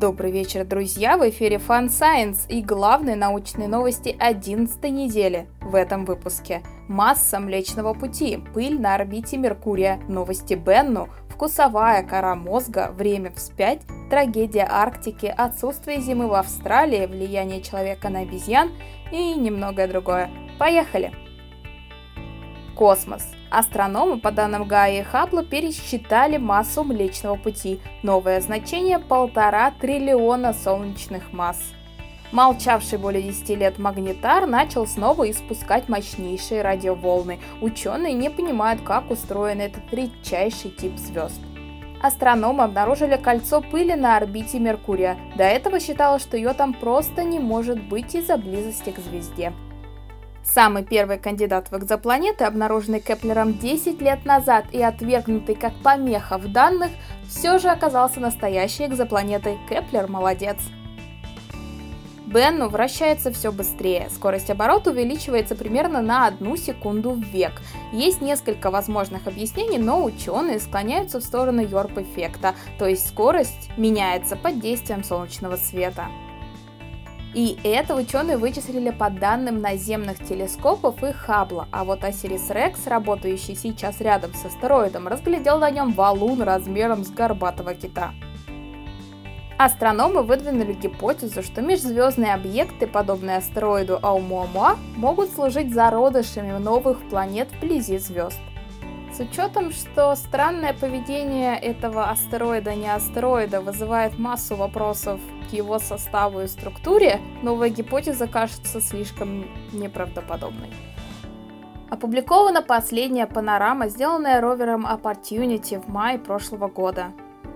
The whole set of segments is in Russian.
Добрый вечер, друзья! В эфире Fun Science и главные научные новости 11 недели в этом выпуске. Масса Млечного Пути, пыль на орбите Меркурия, новости Бенну, вкусовая кора мозга, время вспять, трагедия Арктики, отсутствие зимы в Австралии, влияние человека на обезьян и немногое другое. Поехали! Космос. Астрономы, по данным Гая и Хаббла, пересчитали массу Млечного Пути. Новое значение – полтора триллиона солнечных масс. Молчавший более 10 лет магнитар начал снова испускать мощнейшие радиоволны. Ученые не понимают, как устроен этот редчайший тип звезд. Астрономы обнаружили кольцо пыли на орбите Меркурия. До этого считалось, что ее там просто не может быть из-за близости к звезде. Самый первый кандидат в экзопланеты, обнаруженный Кеплером 10 лет назад и отвергнутый как помеха в данных, все же оказался настоящей экзопланетой. Кеплер молодец. Бенну вращается все быстрее. Скорость оборота увеличивается примерно на одну секунду в век. Есть несколько возможных объяснений, но ученые склоняются в сторону Йорп-эффекта, то есть скорость меняется под действием солнечного света. И это ученые вычислили по данным наземных телескопов и Хаббла, а вот Осирис Рекс, работающий сейчас рядом с астероидом, разглядел на нем валун размером с горбатого кита. Астрономы выдвинули гипотезу, что межзвездные объекты, подобные астероиду Аумуамуа, могут служить зародышами новых планет вблизи звезд. С учетом, что странное поведение этого астероида не астероида вызывает массу вопросов к его составу и структуре, новая гипотеза кажется слишком неправдоподобной. Опубликована последняя панорама, сделанная ровером Opportunity в мае прошлого года.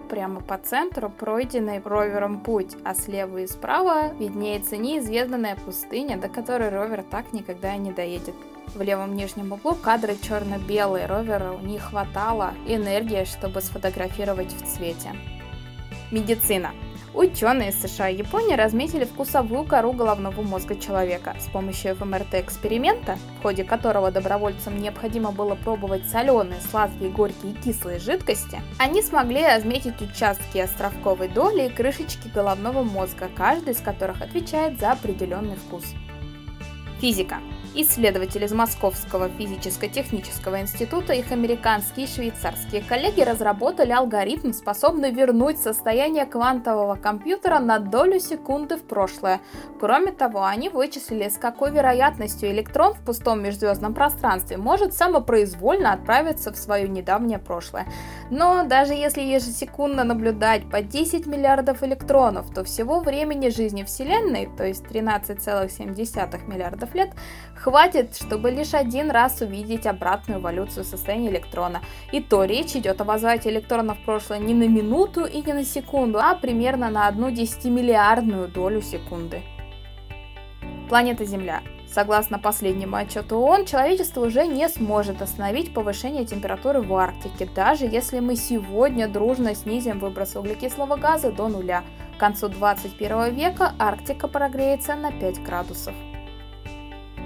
Прямо по центру пройденный ровером путь, а слева и справа виднеется неизведанная пустыня, до которой ровер так никогда и не доедет. В левом нижнем углу кадры черно-белые, роверу не хватало энергии, чтобы сфотографировать в цвете. Медицина. Ученые из США и Японии разметили вкусовую кору головного мозга человека. С помощью ФМРТ-эксперимента, в ходе которого добровольцам необходимо было пробовать соленые, сладкие, горькие и кислые жидкости, они смогли разметить участки островковой доли и крышечки головного мозга, каждый из которых отвечает за определенный вкус. Физика. Исследователи из Московского физическо-технического института, их американские и швейцарские коллеги разработали алгоритм, способный вернуть состояние квантового компьютера на долю секунды в прошлое. Кроме того, они вычислили, с какой вероятностью электрон в пустом межзвездном пространстве может самопроизвольно отправиться в свое недавнее прошлое. Но даже если ежесекундно наблюдать по 10 миллиардов электронов, то всего времени жизни Вселенной, то есть 13,7 миллиардов лет, Хватит, чтобы лишь один раз увидеть обратную эволюцию состояния электрона. И то речь идет о возврате электрона в прошлое не на минуту и не на секунду, а примерно на одну десятимиллиардную долю секунды. Планета Земля. Согласно последнему отчету ООН, человечество уже не сможет остановить повышение температуры в Арктике, даже если мы сегодня дружно снизим выброс углекислого газа до нуля. К концу 21 века Арктика прогреется на 5 градусов.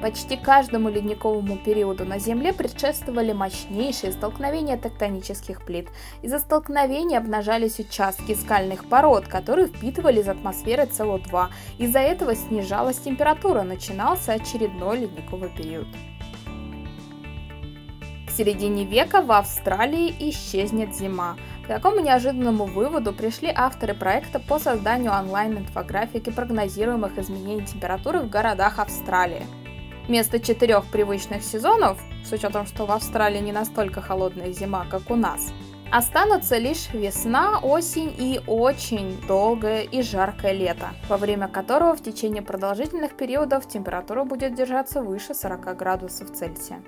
Почти каждому ледниковому периоду на Земле предшествовали мощнейшие столкновения тектонических плит. Из-за столкновений обнажались участки скальных пород, которые впитывали из атмосферы СО2. Из-за этого снижалась температура, начинался очередной ледниковый период. К середине века в Австралии исчезнет зима. К такому неожиданному выводу пришли авторы проекта по созданию онлайн-инфографики прогнозируемых изменений температуры в городах Австралии. Вместо четырех привычных сезонов, с учетом, что в Австралии не настолько холодная зима, как у нас, останутся лишь весна, осень и очень долгое и жаркое лето, во время которого в течение продолжительных периодов температура будет держаться выше 40 градусов Цельсия.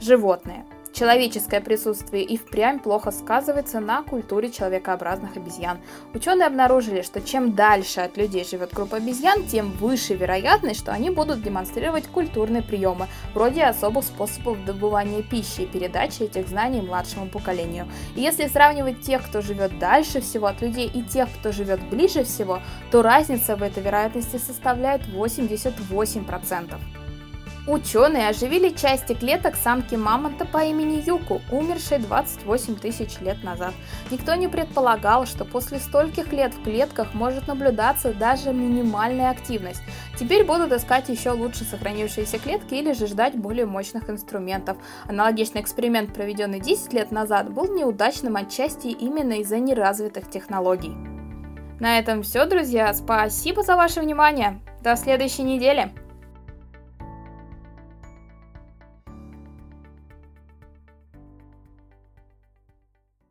Животные. Человеческое присутствие и впрямь плохо сказывается на культуре человекообразных обезьян. Ученые обнаружили, что чем дальше от людей живет группа обезьян, тем выше вероятность, что они будут демонстрировать культурные приемы, вроде особых способов добывания пищи и передачи этих знаний младшему поколению. И если сравнивать тех, кто живет дальше всего от людей, и тех, кто живет ближе всего, то разница в этой вероятности составляет 88%. Ученые оживили части клеток самки мамонта по имени Юку, умершей 28 тысяч лет назад. Никто не предполагал, что после стольких лет в клетках может наблюдаться даже минимальная активность. Теперь будут искать еще лучше сохранившиеся клетки или же ждать более мощных инструментов. Аналогичный эксперимент, проведенный 10 лет назад, был неудачным отчасти именно из-за неразвитых технологий. На этом все, друзья. Спасибо за ваше внимание. До следующей недели.